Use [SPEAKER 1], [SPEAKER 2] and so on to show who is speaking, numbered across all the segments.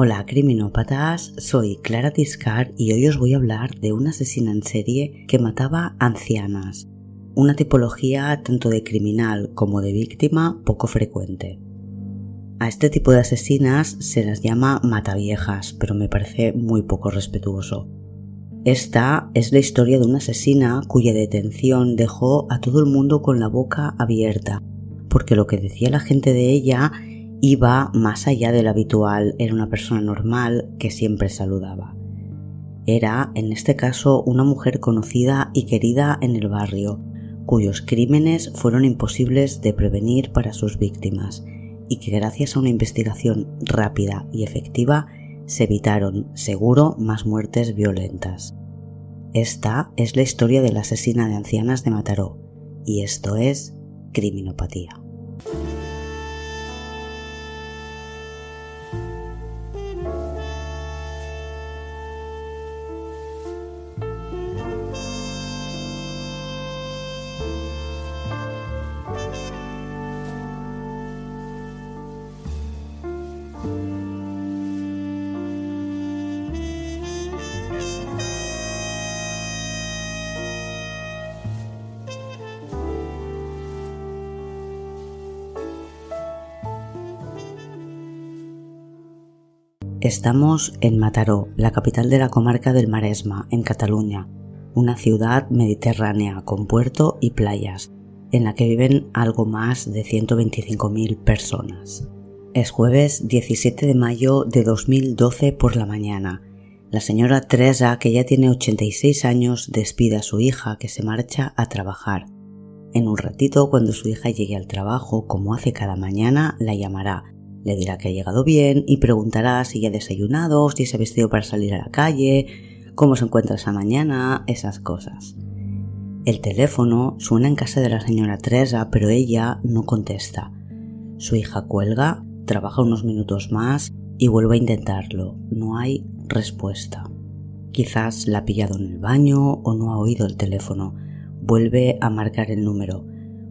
[SPEAKER 1] Hola criminópatas, soy Clara Tiscar y hoy os voy a hablar de una asesina en serie que mataba ancianas, una tipología tanto de criminal como de víctima poco frecuente. A este tipo de asesinas se las llama mataviejas, pero me parece muy poco respetuoso. Esta es la historia de una asesina cuya detención dejó a todo el mundo con la boca abierta, porque lo que decía la gente de ella iba más allá de lo habitual, era una persona normal que siempre saludaba. Era, en este caso, una mujer conocida y querida en el barrio, cuyos crímenes fueron imposibles de prevenir para sus víctimas y que gracias a una investigación rápida y efectiva se evitaron, seguro, más muertes violentas. Esta es la historia de la asesina de ancianas de Mataró, y esto es criminopatía. Estamos en Mataró, la capital de la comarca del Maresma, en Cataluña, una ciudad mediterránea con puerto y playas, en la que viven algo más de 125.000 personas. Es jueves 17 de mayo de 2012 por la mañana. La señora Teresa, que ya tiene 86 años, despide a su hija que se marcha a trabajar. En un ratito, cuando su hija llegue al trabajo, como hace cada mañana, la llamará le dirá que ha llegado bien y preguntará si ya ha desayunado, si se ha vestido para salir a la calle, cómo se encuentra esa mañana, esas cosas. El teléfono suena en casa de la señora Teresa, pero ella no contesta. Su hija cuelga, trabaja unos minutos más y vuelve a intentarlo. No hay respuesta. Quizás la ha pillado en el baño o no ha oído el teléfono. Vuelve a marcar el número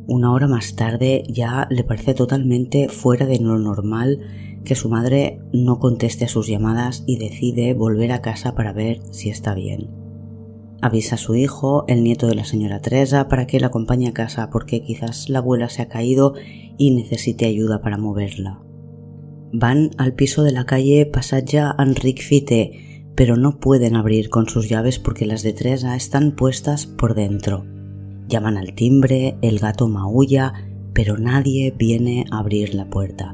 [SPEAKER 1] una hora más tarde ya le parece totalmente fuera de lo normal que su madre no conteste a sus llamadas y decide volver a casa para ver si está bien. Avisa a su hijo, el nieto de la señora Teresa, para que la acompañe a casa porque quizás la abuela se ha caído y necesite ayuda para moverla. Van al piso de la calle Passatge Enric Fite, pero no pueden abrir con sus llaves porque las de Teresa están puestas por dentro. Llaman al timbre, el gato maulla, pero nadie viene a abrir la puerta.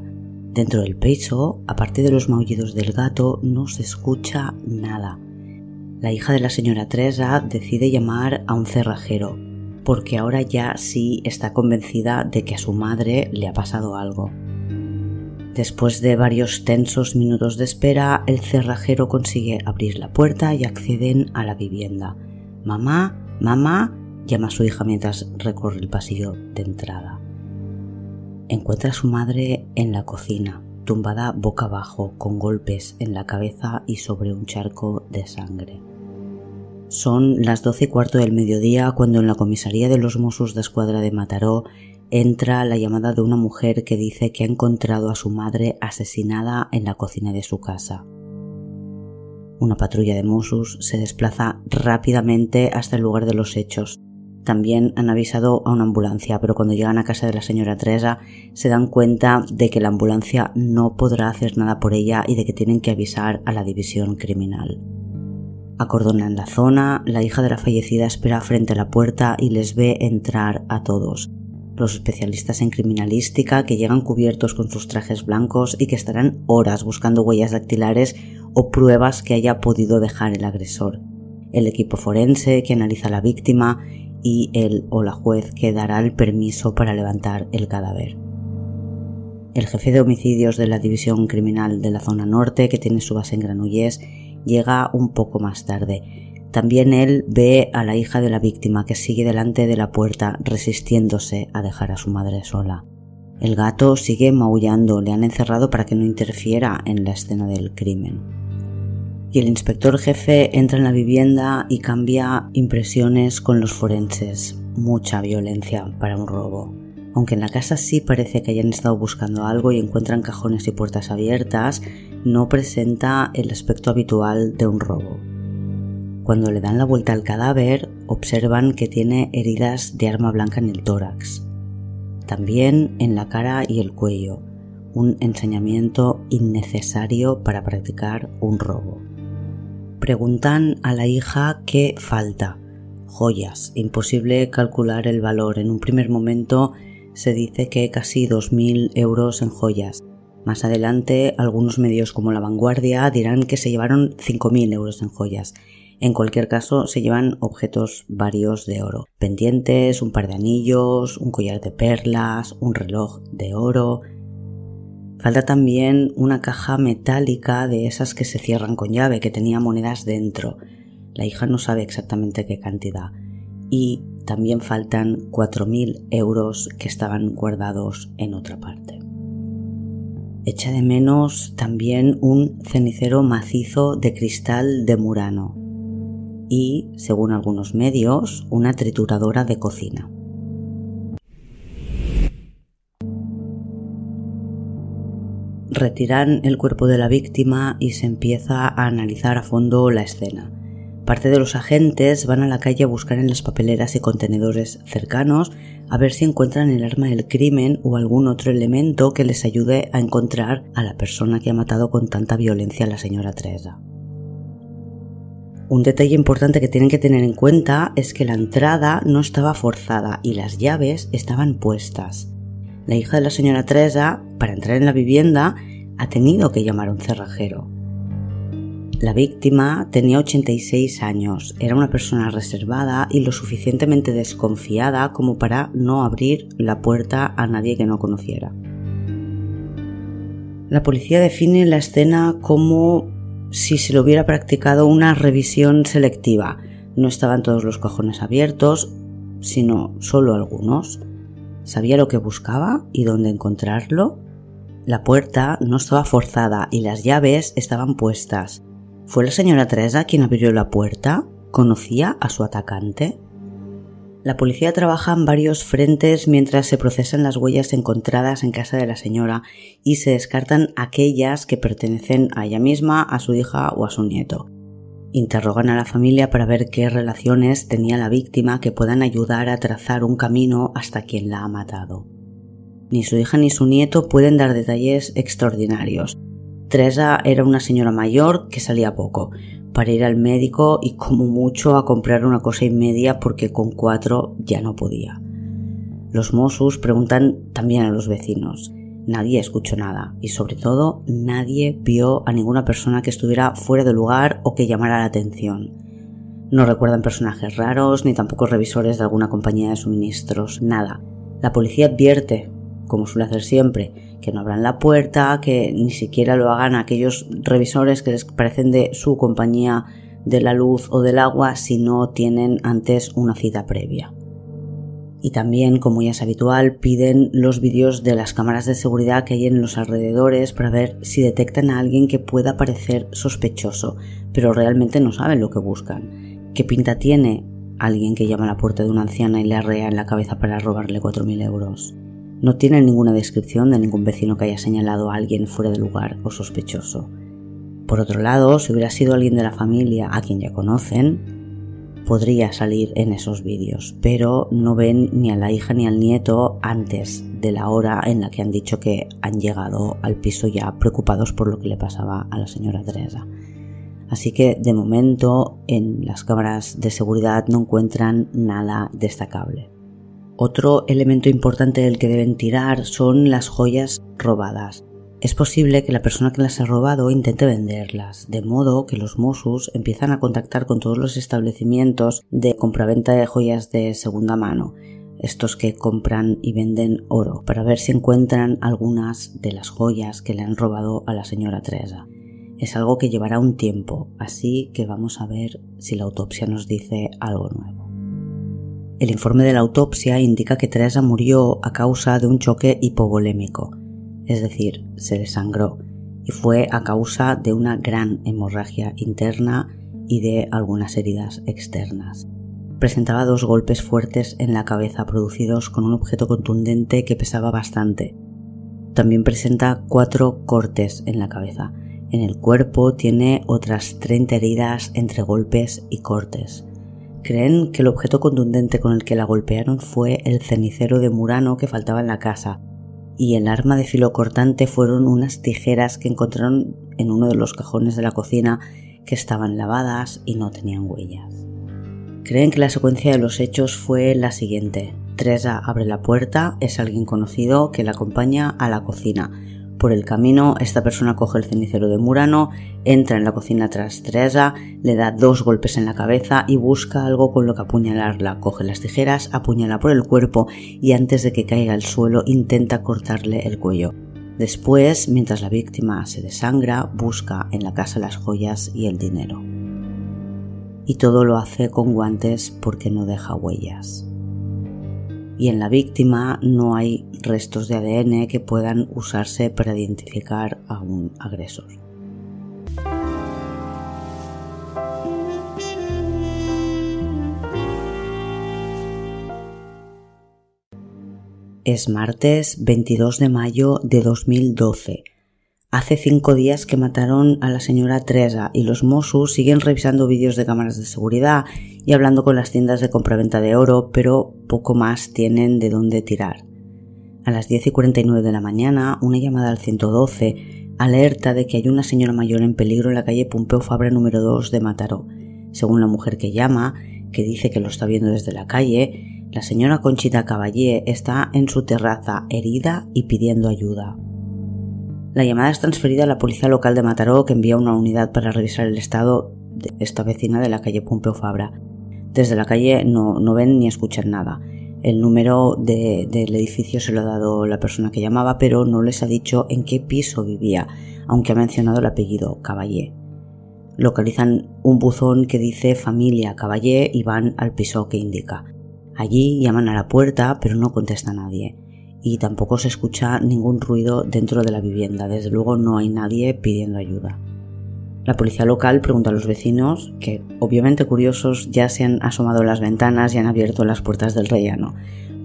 [SPEAKER 1] Dentro del piso, aparte de los maullidos del gato, no se escucha nada. La hija de la señora Teresa decide llamar a un cerrajero, porque ahora ya sí está convencida de que a su madre le ha pasado algo. Después de varios tensos minutos de espera, el cerrajero consigue abrir la puerta y acceden a la vivienda. Mamá, mamá, llama a su hija mientras recorre el pasillo de entrada. Encuentra a su madre en la cocina, tumbada boca abajo, con golpes en la cabeza y sobre un charco de sangre. Son las doce y cuarto del mediodía cuando en la comisaría de los Mossos de Escuadra de Mataró entra la llamada de una mujer que dice que ha encontrado a su madre asesinada en la cocina de su casa. Una patrulla de Mossos se desplaza rápidamente hasta el lugar de los hechos también han avisado a una ambulancia, pero cuando llegan a casa de la señora Teresa se dan cuenta de que la ambulancia no podrá hacer nada por ella y de que tienen que avisar a la división criminal. Acordonan la zona, la hija de la fallecida espera frente a la puerta y les ve entrar a todos. Los especialistas en criminalística que llegan cubiertos con sus trajes blancos y que estarán horas buscando huellas dactilares o pruebas que haya podido dejar el agresor. El equipo forense que analiza a la víctima y el o la juez que dará el permiso para levantar el cadáver. El jefe de homicidios de la División Criminal de la Zona Norte, que tiene su base en Granollers, llega un poco más tarde. También él ve a la hija de la víctima que sigue delante de la puerta resistiéndose a dejar a su madre sola. El gato sigue maullando, le han encerrado para que no interfiera en la escena del crimen y el inspector jefe entra en la vivienda y cambia impresiones con los forenses. Mucha violencia para un robo. Aunque en la casa sí parece que hayan estado buscando algo y encuentran cajones y puertas abiertas, no presenta el aspecto habitual de un robo. Cuando le dan la vuelta al cadáver, observan que tiene heridas de arma blanca en el tórax, también en la cara y el cuello, un enseñamiento innecesario para practicar un robo. Preguntan a la hija qué falta. Joyas. Imposible calcular el valor. En un primer momento se dice que casi 2.000 euros en joyas. Más adelante, algunos medios como La Vanguardia dirán que se llevaron 5.000 euros en joyas. En cualquier caso, se llevan objetos varios de oro. Pendientes, un par de anillos, un collar de perlas, un reloj de oro. Falta también una caja metálica de esas que se cierran con llave, que tenía monedas dentro. La hija no sabe exactamente qué cantidad. Y también faltan 4.000 euros que estaban guardados en otra parte. Echa de menos también un cenicero macizo de cristal de Murano y, según algunos medios, una trituradora de cocina. Retiran el cuerpo de la víctima y se empieza a analizar a fondo la escena. Parte de los agentes van a la calle a buscar en las papeleras y contenedores cercanos a ver si encuentran el arma del crimen o algún otro elemento que les ayude a encontrar a la persona que ha matado con tanta violencia a la señora Teresa. Un detalle importante que tienen que tener en cuenta es que la entrada no estaba forzada y las llaves estaban puestas. La hija de la señora Teresa, para entrar en la vivienda, ha tenido que llamar a un cerrajero. La víctima tenía 86 años, era una persona reservada y lo suficientemente desconfiada como para no abrir la puerta a nadie que no conociera. La policía define la escena como si se le hubiera practicado una revisión selectiva. No estaban todos los cajones abiertos, sino solo algunos. Sabía lo que buscaba y dónde encontrarlo. La puerta no estaba forzada y las llaves estaban puestas. ¿Fue la señora Teresa quien abrió la puerta? ¿Conocía a su atacante? La policía trabaja en varios frentes mientras se procesan las huellas encontradas en casa de la señora y se descartan aquellas que pertenecen a ella misma, a su hija o a su nieto. Interrogan a la familia para ver qué relaciones tenía la víctima que puedan ayudar a trazar un camino hasta quien la ha matado. Ni su hija ni su nieto pueden dar detalles extraordinarios, Teresa era una señora mayor que salía poco, para ir al médico y como mucho a comprar una cosa y media porque con cuatro ya no podía. Los Mossos preguntan también a los vecinos. Nadie escuchó nada y sobre todo nadie vio a ninguna persona que estuviera fuera de lugar o que llamara la atención. No recuerdan personajes raros ni tampoco revisores de alguna compañía de suministros, nada. La policía advierte como suele hacer siempre, que no abran la puerta, que ni siquiera lo hagan aquellos revisores que les parecen de su compañía de la luz o del agua si no tienen antes una cita previa. Y también, como ya es habitual, piden los vídeos de las cámaras de seguridad que hay en los alrededores para ver si detectan a alguien que pueda parecer sospechoso, pero realmente no saben lo que buscan. ¿Qué pinta tiene alguien que llama a la puerta de una anciana y le arrea en la cabeza para robarle 4.000 euros? No tiene ninguna descripción de ningún vecino que haya señalado a alguien fuera de lugar o sospechoso. Por otro lado, si hubiera sido alguien de la familia a quien ya conocen, podría salir en esos vídeos, pero no ven ni a la hija ni al nieto antes de la hora en la que han dicho que han llegado al piso ya preocupados por lo que le pasaba a la señora Teresa. Así que de momento en las cámaras de seguridad no encuentran nada destacable. Otro elemento importante del que deben tirar son las joyas robadas. Es posible que la persona que las ha robado intente venderlas, de modo que los Mossos empiezan a contactar con todos los establecimientos de compraventa de joyas de segunda mano, estos que compran y venden oro, para ver si encuentran algunas de las joyas que le han robado a la señora Teresa. Es algo que llevará un tiempo, así que vamos a ver si la autopsia nos dice algo nuevo. El informe de la autopsia indica que Teresa murió a causa de un choque hipovolémico, es decir, se desangró, y fue a causa de una gran hemorragia interna y de algunas heridas externas. Presentaba dos golpes fuertes en la cabeza producidos con un objeto contundente que pesaba bastante. También presenta cuatro cortes en la cabeza. En el cuerpo tiene otras 30 heridas entre golpes y cortes. Creen que el objeto contundente con el que la golpearon fue el cenicero de Murano que faltaba en la casa, y el arma de filo cortante fueron unas tijeras que encontraron en uno de los cajones de la cocina que estaban lavadas y no tenían huellas. Creen que la secuencia de los hechos fue la siguiente. Teresa abre la puerta, es alguien conocido que la acompaña a la cocina. Por el camino, esta persona coge el cenicero de Murano, entra en la cocina tras Teresa, le da dos golpes en la cabeza y busca algo con lo que apuñalarla. Coge las tijeras, apuñala por el cuerpo y antes de que caiga al suelo intenta cortarle el cuello. Después, mientras la víctima se desangra, busca en la casa las joyas y el dinero. Y todo lo hace con guantes porque no deja huellas y en la víctima no hay restos de ADN que puedan usarse para identificar a un agresor. Es martes 22 de mayo de 2012 Hace cinco días que mataron a la señora Teresa y los Mossos siguen revisando vídeos de cámaras de seguridad y hablando con las tiendas de compraventa de oro, pero poco más tienen de dónde tirar. A las 10 y 49 de la mañana, una llamada al 112 alerta de que hay una señora mayor en peligro en la calle Pompeu Fabra número 2 de Mataró. Según la mujer que llama, que dice que lo está viendo desde la calle, la señora Conchita Caballé está en su terraza herida y pidiendo ayuda. La llamada es transferida a la policía local de Mataró que envía una unidad para revisar el estado de esta vecina de la calle Pompeu Fabra. Desde la calle no, ven ni escuchan nada. El número del edificio se lo ha dado la persona que llamaba, pero no les ha dicho en qué piso vivía, aunque ha mencionado el apellido Caballé. Localizan un buzón que dice familia Caballé y van al piso que indica. Allí llaman a la puerta, pero no contesta nadie y tampoco se escucha ningún ruido dentro de la vivienda. Desde luego no hay nadie pidiendo ayuda. La policía local pregunta a los vecinos, que obviamente curiosos ya se han asomado las ventanas y han abierto las puertas del rellano,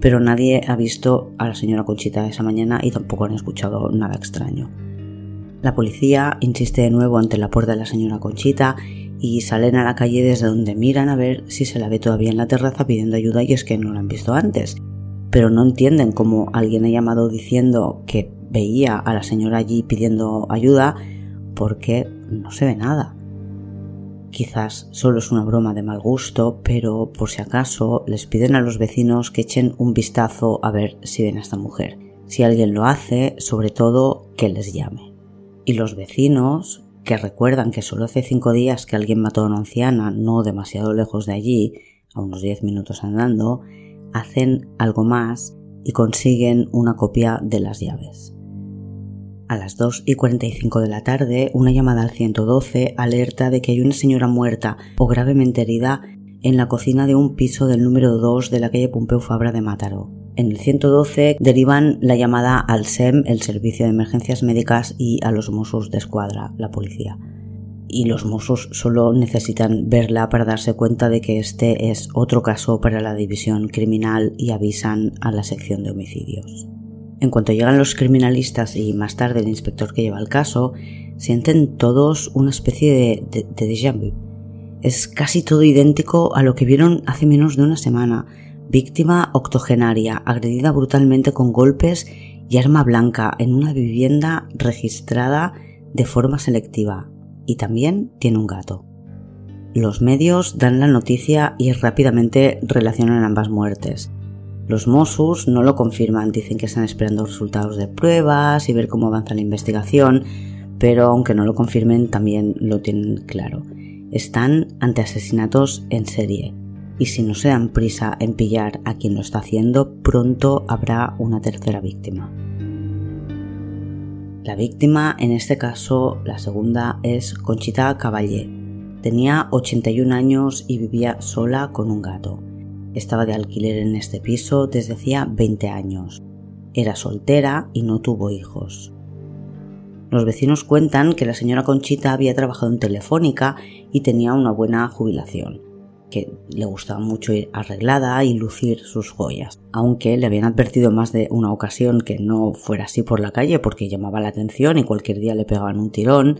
[SPEAKER 1] pero nadie ha visto a la señora Conchita esa mañana y tampoco han escuchado nada extraño. La policía insiste de nuevo ante la puerta de la señora Conchita y salen a la calle desde donde miran a ver si se la ve todavía en la terraza pidiendo ayuda y es que no la han visto antes pero no entienden cómo alguien ha llamado diciendo que veía a la señora allí pidiendo ayuda porque no se ve nada. Quizás solo es una broma de mal gusto, pero por si acaso les piden a los vecinos que echen un vistazo a ver si ven a esta mujer. Si alguien lo hace, sobre todo que les llame. Y los vecinos, que recuerdan que solo hace cinco días que alguien mató a una anciana no demasiado lejos de allí, a unos diez minutos andando, hacen algo más y consiguen una copia de las llaves. A las 2 y 45 de la tarde, una llamada al 112 alerta de que hay una señora muerta o gravemente herida en la cocina de un piso del número 2 de la calle Pompeu Fabra de Mataró. En el 112 derivan la llamada al SEM, el Servicio de Emergencias Médicas, y a los Mossos de Escuadra, la policía y los Mossos solo necesitan verla para darse cuenta de que este es otro caso para la división criminal y avisan a la sección de homicidios. En cuanto llegan los criminalistas y más tarde el inspector que lleva el caso, sienten todos una especie de, de, de déjà vu. Es casi todo idéntico a lo que vieron hace menos de una semana. Víctima octogenaria, agredida brutalmente con golpes y arma blanca en una vivienda registrada de forma selectiva, y también tiene un gato. Los medios dan la noticia y rápidamente relacionan ambas muertes. Los Mossos no lo confirman, dicen que están esperando resultados de pruebas y ver cómo avanza la investigación, pero aunque no lo confirmen también lo tienen claro. Están ante asesinatos en serie y si no se dan prisa en pillar a quien lo está haciendo, pronto habrá una tercera víctima. La víctima, en este caso, la segunda, es Conchita Caballé. Tenía 81 años y vivía sola con un gato. Estaba de alquiler en este piso desde hacía 20 años. Era soltera y no tuvo hijos. Los vecinos cuentan que la señora Conchita había trabajado en Telefónica y tenía una buena jubilación que le gustaba mucho ir arreglada y lucir sus joyas, aunque le habían advertido más de una ocasión que no fuera así por la calle porque llamaba la atención y cualquier día le pegaban un tirón,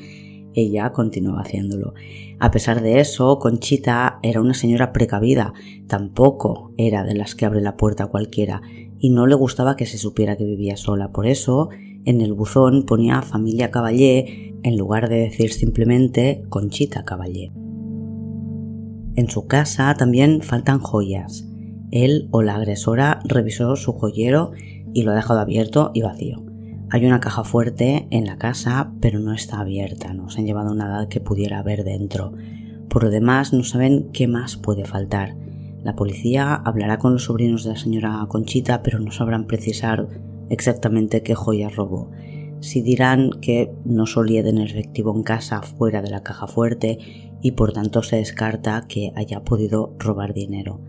[SPEAKER 1] ella continuaba haciéndolo. A pesar de eso, Conchita era una señora precavida, tampoco era de las que abre la puerta a cualquiera, y no le gustaba que se supiera que vivía sola. Por eso, en el buzón ponía familia Caballé en lugar de decir simplemente Conchita Caballé. En su casa también faltan joyas. Él o la agresora revisó su joyero y lo ha dejado abierto y vacío. Hay una caja fuerte en la casa, pero no está abierta, no se han llevado nada que pudiera haber dentro. Por lo demás, no saben qué más puede faltar. La policía hablará con los sobrinos de la señora Conchita, pero no sabrán precisar exactamente qué joyas robó. Si dirán que no solía tener efectivo en casa fuera de la caja fuerte y por tanto se descarta que haya podido robar dinero,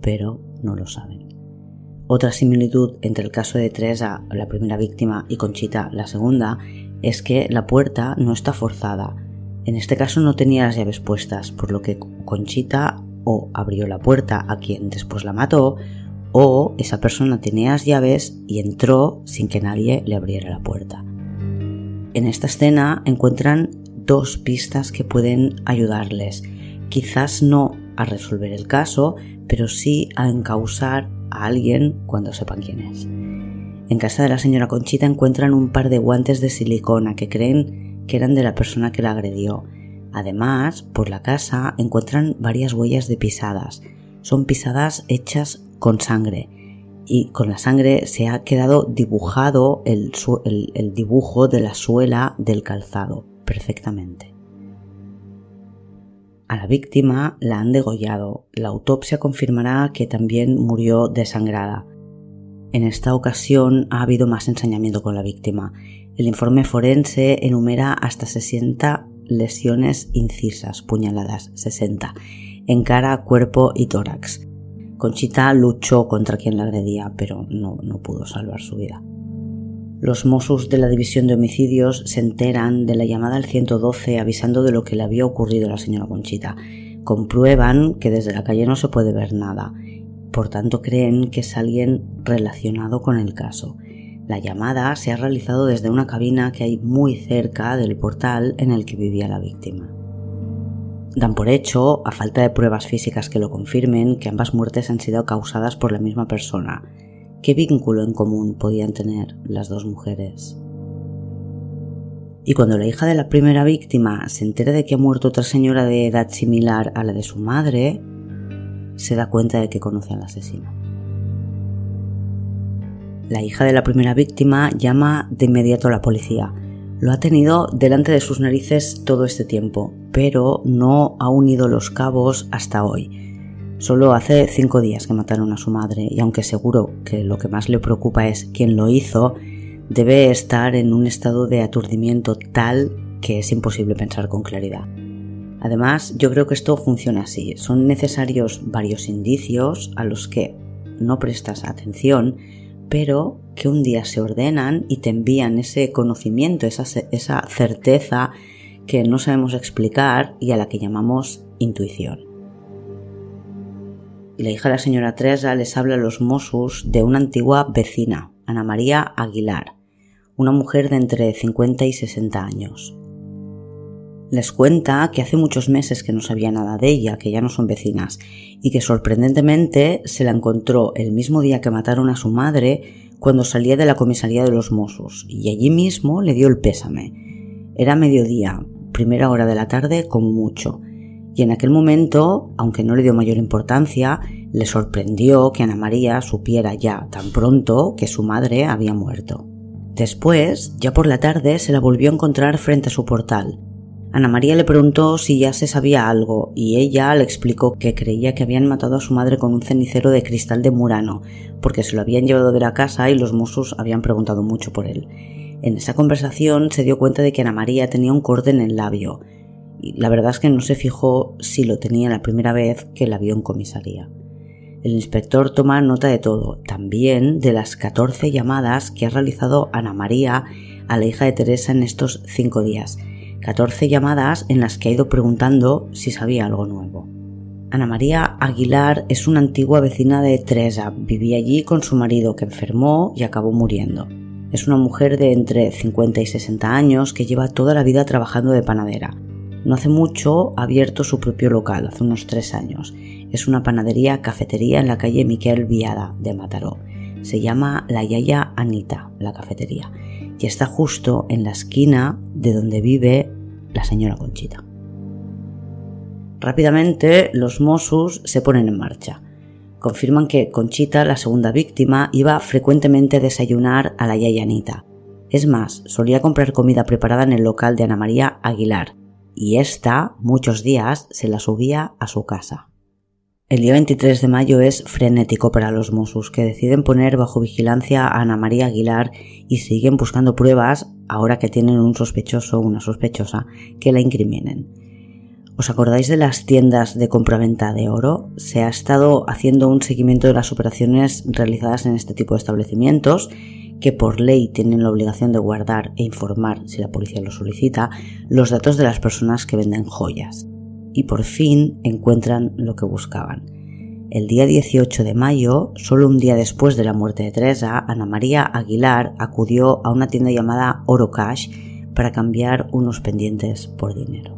[SPEAKER 1] pero no lo saben. Otra similitud entre el caso de Teresa, la primera víctima, y Conchita, la segunda, es que la puerta no está forzada. En este caso no tenía las llaves puestas, por lo que Conchita o abrió la puerta a quien después la mató, o esa persona tenía las llaves y entró sin que nadie le abriera la puerta. En esta escena encuentran dos pistas que pueden ayudarles, quizás no a resolver el caso, pero sí a encausar a alguien cuando sepan quién es. En casa de la señora Conchita encuentran un par de guantes de silicona que creen que eran de la persona que la agredió. Además, por la casa encuentran varias huellas de pisadas. Son pisadas hechas con sangre y con la sangre se ha quedado dibujado el, el dibujo de la suela del calzado perfectamente. A la víctima la han degollado. La autopsia confirmará que también murió desangrada. En esta ocasión ha habido más ensañamiento con la víctima. El informe forense enumera hasta 60 lesiones incisas, puñaladas, 60, en cara, cuerpo y tórax. Conchita luchó contra quien la agredía, pero no, no pudo salvar su vida. Los Mossos de la División de Homicidios se enteran de la llamada al 112 avisando de lo que le había ocurrido a la señora Conchita. Comprueban que desde la calle no se puede ver nada. Por tanto, creen que es alguien relacionado con el caso. La llamada se ha realizado desde una cabina que hay muy cerca del portal en el que vivía la víctima. Dan por hecho, a falta de pruebas físicas que lo confirmen, que ambas muertes han sido causadas por la misma persona, ¿Qué vínculo en común podían tener las dos mujeres? Y cuando la hija de la primera víctima se entera de que ha muerto otra señora de edad similar a la de su madre, se da cuenta de que conoce al asesino. La hija de la primera víctima llama de inmediato a la policía. Lo ha tenido delante de sus narices todo este tiempo, pero no ha unido los cabos hasta hoy. Solo hace cinco días que mataron a su madre y aunque seguro que lo que más le preocupa es quién lo hizo, debe estar en un estado de aturdimiento tal que es imposible pensar con claridad. Además, yo creo que esto funciona así. Son necesarios varios indicios a los que no prestas atención, pero que un día se ordenan y te envían ese conocimiento, esa, certeza que no sabemos explicar y a la que llamamos intuición y la hija de la señora Teresa les habla a los Mossos de una antigua vecina, Ana María Aguilar, una mujer de entre 50 y 60 años. Les cuenta que hace muchos meses que no sabía nada de ella, que ya no son vecinas, y que sorprendentemente se la encontró el mismo día que mataron a su madre cuando salía de la comisaría de los Mossos, y allí mismo le dio el pésame. Era mediodía, primera hora de la tarde como mucho, y en aquel momento, aunque no le dio mayor importancia, le sorprendió que Ana María supiera ya tan pronto que su madre había muerto. Después, ya por la tarde, se la volvió a encontrar frente a su portal. Ana María le preguntó si ya se sabía algo y ella le explicó que creía que habían matado a su madre con un cenicero de cristal de Murano, porque se lo habían llevado de la casa y los musos habían preguntado mucho por él. En esa conversación se dio cuenta de que Ana María tenía un corte en el labio, la verdad es que no se fijó si lo tenía la primera vez que la vio en comisaría. El inspector toma nota de todo, también de las 14 llamadas que ha realizado Ana María a la hija de Teresa en estos cinco días. 14 llamadas en las que ha ido preguntando si sabía algo nuevo. Ana María Aguilar es una antigua vecina de Teresa. Vivía allí con su marido que enfermó y acabó muriendo. Es una mujer de entre 50 y 60 años que lleva toda la vida trabajando de panadera. No hace mucho ha abierto su propio local, hace unos tres años. Es una panadería cafetería en la calle Miquel Viada de Mataró. Se llama La Yaya Anita, la cafetería, y está justo en la esquina de donde vive la señora Conchita. Rápidamente los Mossos se ponen en marcha. Confirman que Conchita, la segunda víctima, iba frecuentemente a desayunar a la Yayanita. Es más, solía comprar comida preparada en el local de Ana María Aguilar, y ésta, muchos días, se la subía a su casa. El día 23 de mayo es frenético para los Mossos, que deciden poner bajo vigilancia a Ana María Aguilar y siguen buscando pruebas, ahora que tienen un sospechoso o una sospechosa, que la incriminen. ¿Os acordáis de las tiendas de compraventa de oro? Se ha estado haciendo un seguimiento de las operaciones realizadas en este tipo de establecimientos que por ley tienen la obligación de guardar e informar, si la policía lo solicita, los datos de las personas que venden joyas. Y por fin encuentran lo que buscaban. El día 18 de mayo, solo un día después de la muerte de Teresa, Ana María Aguilar acudió a una tienda llamada Oro Cash para cambiar unos pendientes por dinero.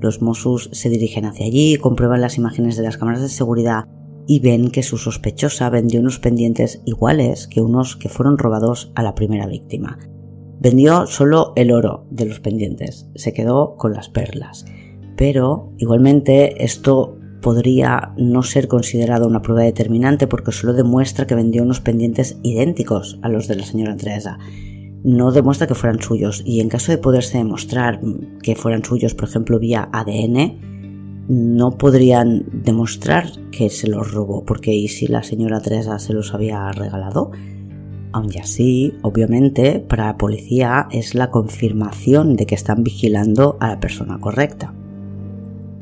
[SPEAKER 1] Los Mossos se dirigen hacia allí, comprueban las imágenes de las cámaras de seguridad y ven que su sospechosa vendió unos pendientes iguales que unos que fueron robados a la primera víctima. Vendió solo el oro de los pendientes, se quedó con las perlas. Pero igualmente esto podría no ser considerado una prueba determinante porque solo demuestra que vendió unos pendientes idénticos a los de la señora Teresa no demuestra que fueran suyos y en caso de poderse demostrar que fueran suyos, por ejemplo, vía ADN, no podrían demostrar que se los robó, porque ¿y si la señora Teresa se los había regalado? Aun así, obviamente, para la policía es la confirmación de que están vigilando a la persona correcta.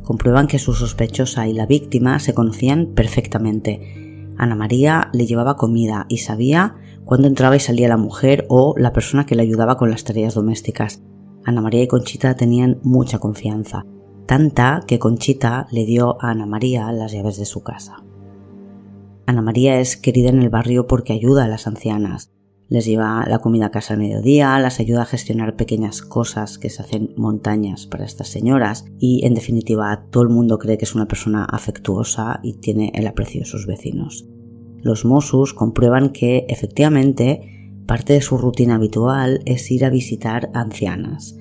[SPEAKER 1] Comprueban que su sospechosa y la víctima se conocían perfectamente. Ana María le llevaba comida y sabía cuando entraba y salía la mujer o la persona que le ayudaba con las tareas domésticas. Ana María y Conchita tenían mucha confianza, tanta que Conchita le dio a Ana María las llaves de su casa. Ana María es querida en el barrio porque ayuda a las ancianas. Les lleva la comida a casa al mediodía, las ayuda a gestionar pequeñas cosas que se hacen montañas para estas señoras y, en definitiva, todo el mundo cree que es una persona afectuosa y tiene el aprecio de sus vecinos los Mossos comprueban que efectivamente parte de su rutina habitual es ir a visitar ancianas.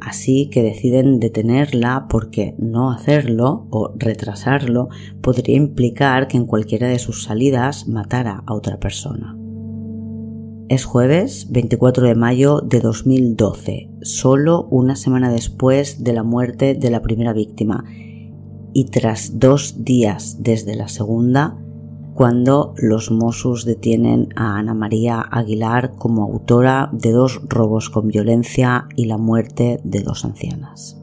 [SPEAKER 1] Así que deciden detenerla porque no hacerlo o retrasarlo podría implicar que en cualquiera de sus salidas matara a otra persona. Es jueves 24 de mayo de 2012, solo una semana después de la muerte de la primera víctima, y tras dos días desde la segunda, cuando los Mossos detienen a Ana María Aguilar como autora de dos robos con violencia y la muerte de dos ancianas.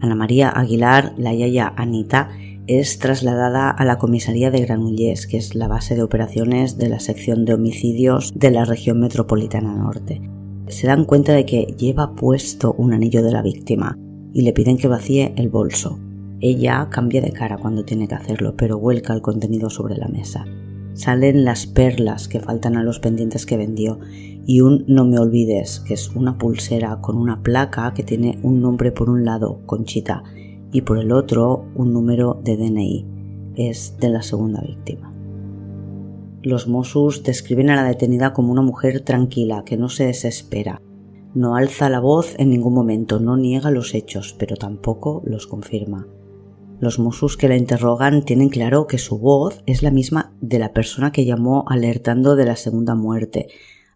[SPEAKER 1] Ana María Aguilar, la Yaya Anita, es trasladada a la comisaría de Granollers, que es la base de operaciones de la sección de homicidios de la región metropolitana norte se dan cuenta de que lleva puesto un anillo de la víctima y le piden que vacíe el bolso. Ella cambia de cara cuando tiene que hacerlo, pero vuelca el contenido sobre la mesa. Salen las perlas que faltan a los pendientes que vendió y un no me olvides, que es una pulsera con una placa que tiene un nombre por un lado, Conchita, y por el otro un número de DNI. Es de la segunda víctima. Los Mossos describen a la detenida como una mujer tranquila, que no se desespera. No alza la voz en ningún momento, no niega los hechos, pero tampoco los confirma. Los Mossos que la interrogan tienen claro que su voz es la misma de la persona que llamó alertando de la segunda muerte,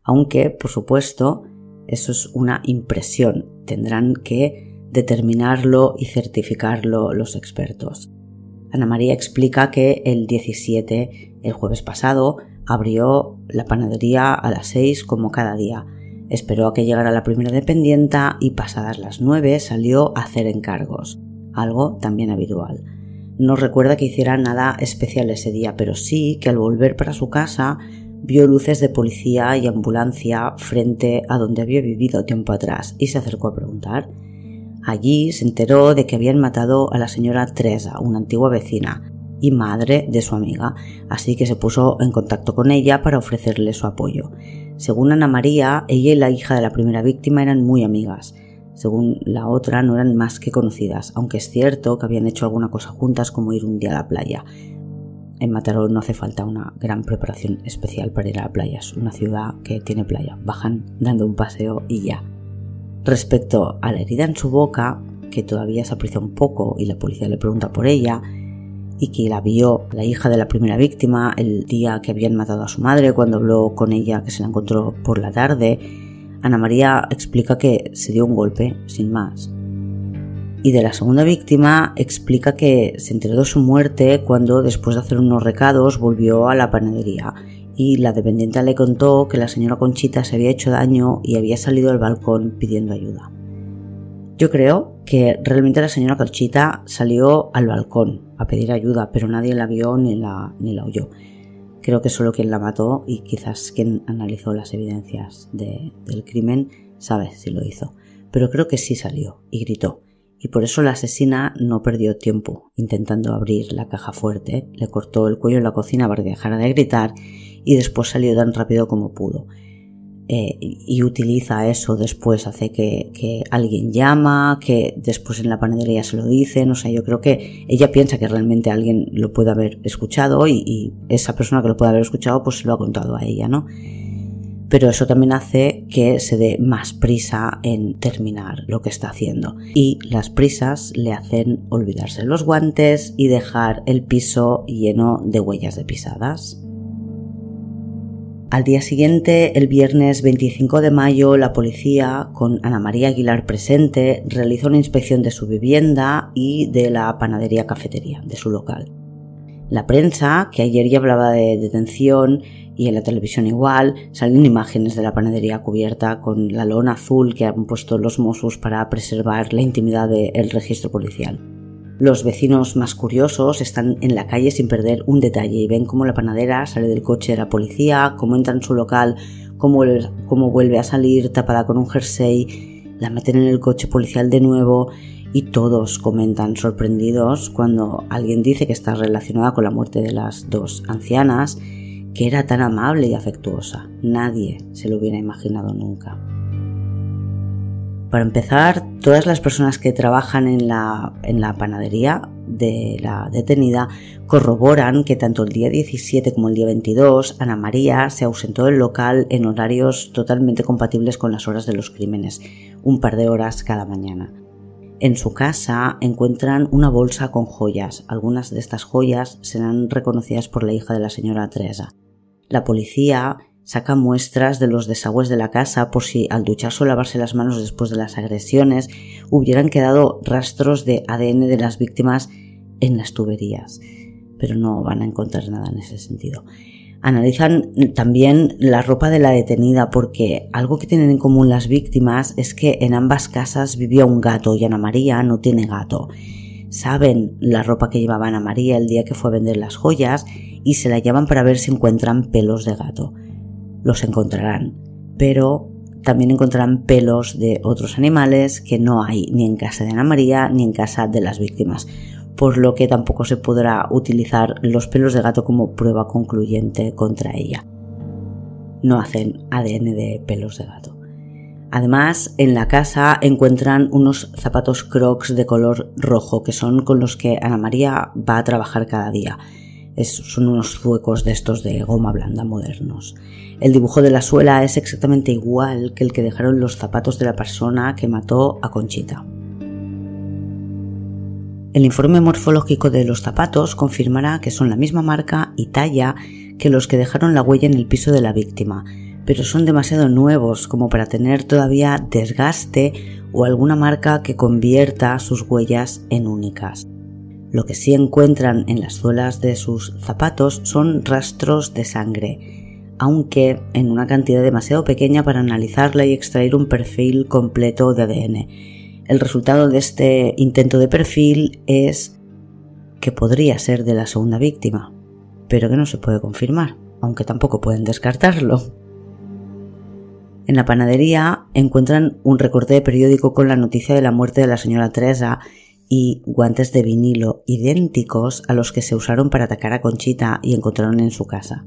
[SPEAKER 1] aunque, por supuesto, eso es una impresión. Tendrán que determinarlo y certificarlo los expertos. Ana María explica que el 17 el jueves pasado abrió la panadería a las 6 como cada día. Esperó a que llegara la primera dependienta y pasadas las 9 salió a hacer encargos, algo también habitual. No recuerda que hiciera nada especial ese día, pero sí que al volver para su casa vio luces de policía y ambulancia frente a donde había vivido tiempo atrás y se acercó a preguntar. Allí se enteró de que habían matado a la señora Teresa, una antigua vecina y madre de su amiga, así que se puso en contacto con ella para ofrecerle su apoyo. Según Ana María, ella y la hija de la primera víctima eran muy amigas. Según la otra, no eran más que conocidas, aunque es cierto que habían hecho alguna cosa juntas como ir un día a la playa. En Mataró no hace falta una gran preparación especial para ir a la playa, es una ciudad que tiene playa, bajan dando un paseo y ya. Respecto a la herida en su boca, que todavía se aprecia un poco y la policía le pregunta por ella, y que la vio la hija de la primera víctima el día que habían matado a su madre cuando habló con ella que se la encontró por la tarde, Ana María explica que se dio un golpe, sin más. Y de la segunda víctima explica que se enteró de su muerte cuando después de hacer unos recados volvió a la panadería y la dependiente le contó que la señora Conchita se había hecho daño y había salido al balcón pidiendo ayuda. Yo creo que realmente la señora Conchita salió al balcón a pedir ayuda, pero nadie la vio ni la, ni la oyó. Creo que solo quien la mató y quizás quien analizó las evidencias del crimen sabe si lo hizo. Pero creo que sí salió y gritó. Y por eso la asesina no perdió tiempo intentando abrir la caja fuerte, le cortó el cuello en la cocina para que dejara de gritar y después salió tan rápido como pudo. Eh, y utiliza eso después, hace que, alguien llama, que después en la panadería se lo dicen, o sea, yo creo que ella piensa que realmente alguien lo puede haber escuchado y, y esa persona que lo puede haber escuchado pues se lo ha contado a ella, ¿no? Pero eso también hace que se dé más prisa en terminar lo que está haciendo. Y las prisas le hacen olvidarse los guantes y dejar el piso lleno de huellas de pisadas. Al día siguiente, el viernes 25 de mayo, la policía, con Ana María Aguilar presente, realizó una inspección de su vivienda y de la panadería cafetería de su local. La prensa, que ayer ya hablaba de detención y en la televisión igual, salen imágenes de la panadería cubierta con la lona azul que han puesto los Mossos para preservar la intimidad del registro policial. Los vecinos más curiosos están en la calle sin perder un detalle y ven cómo la panadera sale del coche de la policía, cómo entra en su local, cómo vuelve, cómo vuelve a salir tapada con un jersey, la meten en el coche policial de nuevo y todos comentan sorprendidos cuando alguien dice que está relacionada con la muerte de las dos ancianas, que era tan amable y afectuosa. Nadie se lo hubiera imaginado nunca. Para empezar, todas las personas que trabajan en la, en la panadería de la detenida corroboran que tanto el día 17 como el día 22 Ana María se ausentó del local en horarios totalmente compatibles con las horas de los crímenes, un par de horas cada mañana. En su casa encuentran una bolsa con joyas. Algunas de estas joyas serán reconocidas por la hija de la señora Teresa. La policía saca muestras de los desagües de la casa por si al ducharse o lavarse las manos después de las agresiones hubieran quedado rastros de ADN de las víctimas en las tuberías, pero no van a encontrar nada en ese sentido. Analizan también la ropa de la detenida porque algo que tienen en común las víctimas es que en ambas casas vivía un gato y Ana María no tiene gato. Saben la ropa que llevaba Ana María el día que fue a vender las joyas y se la llaman para ver si encuentran pelos de gato los encontrarán, pero también encontrarán pelos de otros animales que no hay ni en casa de Ana María ni en casa de las víctimas, por lo que tampoco se podrá utilizar los pelos de gato como prueba concluyente contra ella. No hacen ADN de pelos de gato. Además, en la casa encuentran unos zapatos crocs de color rojo que son con los que Ana María va a trabajar cada día son unos zuecos de estos de goma blanda modernos. El dibujo de la suela es exactamente igual que el que dejaron los zapatos de la persona que mató a Conchita. El informe morfológico de los zapatos confirmará que son la misma marca y talla que los que dejaron la huella en el piso de la víctima, pero son demasiado nuevos como para tener todavía desgaste o alguna marca que convierta sus huellas en únicas. Lo que sí encuentran en las suelas de sus zapatos son rastros de sangre, aunque en una cantidad demasiado pequeña para analizarla y extraer un perfil completo de ADN. El resultado de este intento de perfil es que podría ser de la segunda víctima, pero que no se puede confirmar, aunque tampoco pueden descartarlo. En la panadería encuentran un recorte de periódico con la noticia de la muerte de la señora Teresa y guantes de vinilo idénticos a los que se usaron para atacar a Conchita y encontraron en su casa.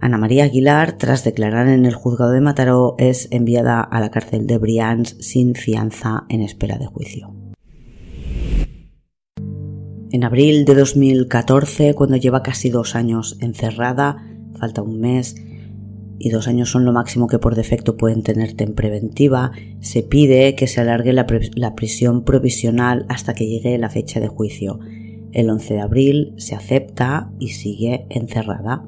[SPEAKER 1] Ana María Aguilar, tras declarar en el juzgado de Mataró, es enviada a la cárcel de Brians sin fianza en espera de juicio. En abril de 2014, cuando lleva casi dos años encerrada, falta un mes, y dos años son lo máximo que por defecto pueden tenerte en preventiva, se pide que se alargue la, prisión provisional hasta que llegue la fecha de juicio. El 11 de abril se acepta y sigue encerrada.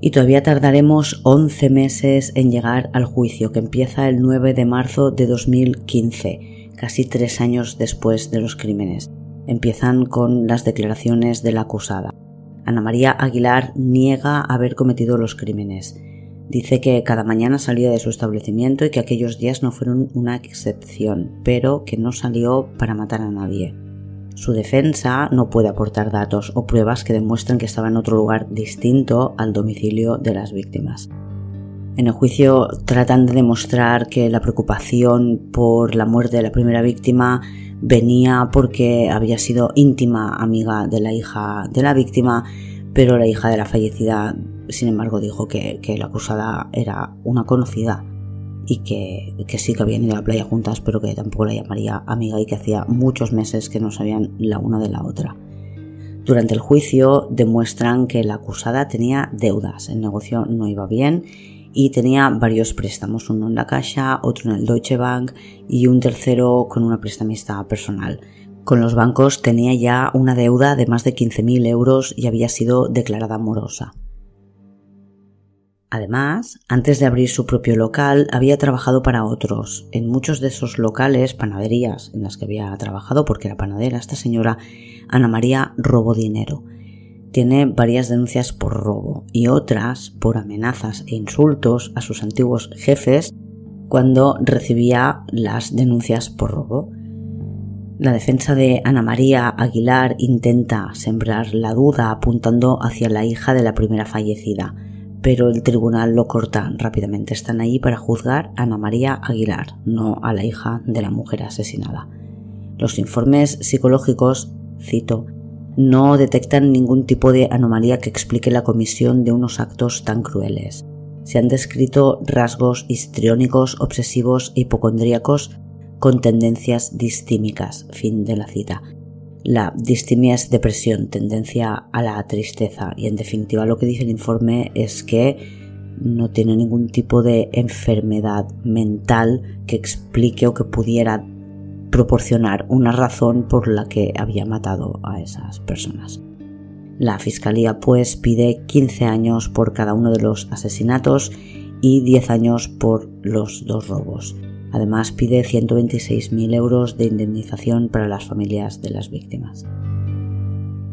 [SPEAKER 1] Y todavía tardaremos 11 meses en llegar al juicio, que empieza el 9 de marzo de 2015, casi tres años después de los crímenes. Empiezan con las declaraciones de la acusada. Ana María Aguilar niega haber cometido los crímenes. Dice que cada mañana salía de su establecimiento y que aquellos días no fueron una excepción, pero que no salió para matar a nadie. Su defensa no puede aportar datos o pruebas que demuestren que estaba en otro lugar distinto al domicilio de las víctimas. En el juicio tratan de demostrar que la preocupación por la muerte de la primera víctima venía porque había sido íntima amiga de la hija de la víctima, pero la hija de la fallecida, sin embargo, dijo que, la acusada era una conocida y que, que, sí que habían ido a la playa juntas, pero que tampoco la llamaría amiga y que hacía muchos meses que no sabían la una de la otra. Durante el juicio demuestran que la acusada tenía deudas, el negocio no iba bien y tenía varios préstamos, uno en la Caixa, otro en el Deutsche Bank y un tercero con una prestamista personal. Con los bancos tenía ya una deuda de más de 15.000 euros y había sido declarada morosa. Además, antes de abrir su propio local, había trabajado para otros. En muchos de esos locales, panaderías en las que había trabajado, porque era panadera esta señora, Ana María robó dinero tiene varias denuncias por robo y otras por amenazas e insultos a sus antiguos jefes cuando recibía las denuncias por robo. La defensa de Ana María Aguilar intenta sembrar la duda apuntando hacia la hija de la primera fallecida, pero el tribunal lo corta rápidamente. Están ahí para juzgar a Ana María Aguilar, no a la hija de la mujer asesinada. Los informes psicológicos, cito, no detectan ningún tipo de anomalía que explique la comisión de unos actos tan crueles. Se han descrito rasgos histriónicos, obsesivos e hipocondríacos con tendencias distímicas. Fin de la cita. La distimia es depresión, tendencia a la tristeza y en definitiva lo que dice el informe es que no tiene ningún tipo de enfermedad mental que explique o que pudiera proporcionar una razón por la que había matado a esas personas. La fiscalía pues pide 15 años por cada uno de los asesinatos y 10 años por los dos robos. Además pide 126.000 euros de indemnización para las familias de las víctimas.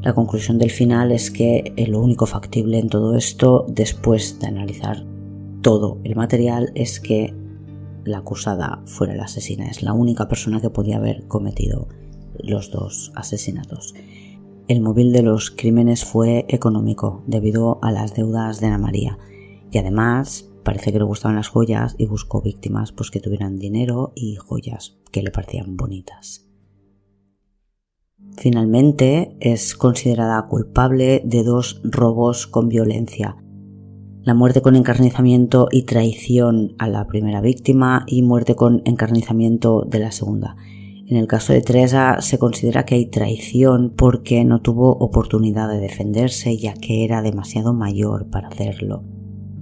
[SPEAKER 1] La conclusión del final es que lo único factible en todo esto, después de analizar todo el material, es que la acusada fuera la asesina. Es la única persona que podía haber cometido los dos asesinatos. El móvil de los crímenes fue económico debido a las deudas de Ana María y además parece que le gustaban las joyas y buscó víctimas pues que tuvieran dinero y joyas que le parecían bonitas. Finalmente es considerada culpable de dos robos con violencia la muerte con encarnizamiento y traición a la primera víctima y muerte con encarnizamiento de la segunda. En el caso de Teresa se considera que hay traición porque no tuvo oportunidad de defenderse ya que era demasiado mayor para hacerlo.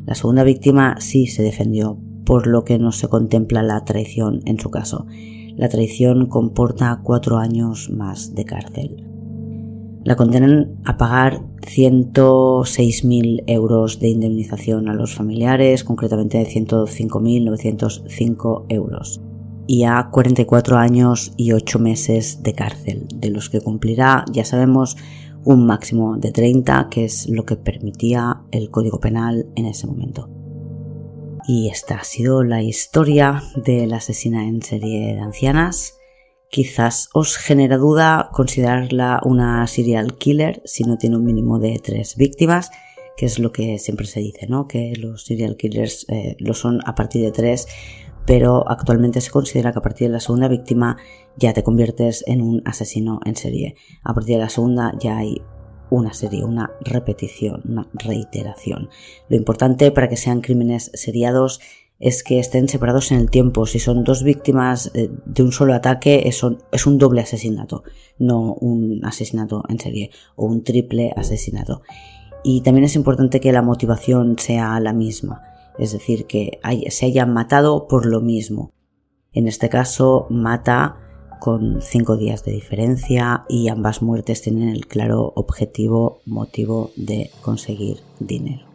[SPEAKER 1] La segunda víctima sí se defendió, por lo que no se contempla la traición en su caso. La traición comporta cuatro años más de cárcel la condenan a pagar 106.000 euros de indemnización a los familiares, concretamente de 105.905 euros, y a 44 años y 8 meses de cárcel, de los que cumplirá, ya sabemos, un máximo de 30, que es lo que permitía el Código Penal en ese momento. Y esta ha sido la historia de la asesina en serie de ancianas. Quizás os genera duda considerarla una serial killer si no tiene un mínimo de tres víctimas. que es lo que siempre se dice, ¿no? Que los serial killers eh, lo son a partir de tres, pero actualmente se considera que a partir de la segunda víctima ya te conviertes en un asesino en serie. A partir de la segunda ya hay una serie, una repetición, una reiteración. Lo importante para que sean crímenes seriados es que estén separados en el tiempo. Si son dos víctimas eh, de un solo ataque, es un doble asesinato, no un asesinato en serie o un triple asesinato. Y también es importante que la motivación sea la misma, es decir, que se hayan matado por lo mismo. En este caso, mata con cinco días de diferencia y ambas muertes tienen el claro objetivo, motivo de conseguir dinero.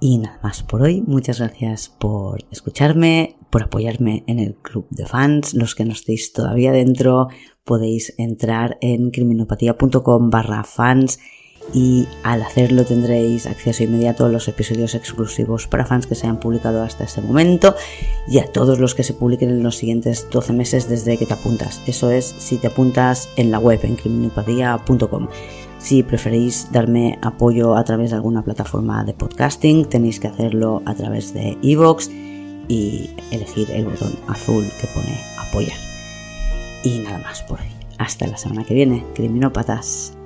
[SPEAKER 1] Y nada más por hoy. Muchas gracias por escucharme, por apoyarme en el club de fans. Los que no estéis todavía dentro podéis entrar en criminopatía.com barra fans y al hacerlo tendréis acceso inmediato a los episodios exclusivos para fans que se hayan publicado hasta ese momento y a todos los que se publiquen en los siguientes 12 meses desde que te apuntas. Eso es si te apuntas en la web en criminopatía.com. Si preferís darme apoyo a través de alguna plataforma de podcasting, tenéis que hacerlo a través de iVoox y elegir el botón azul que pone apoyar. Y nada más por hoy. Hasta la semana que viene, criminópatas.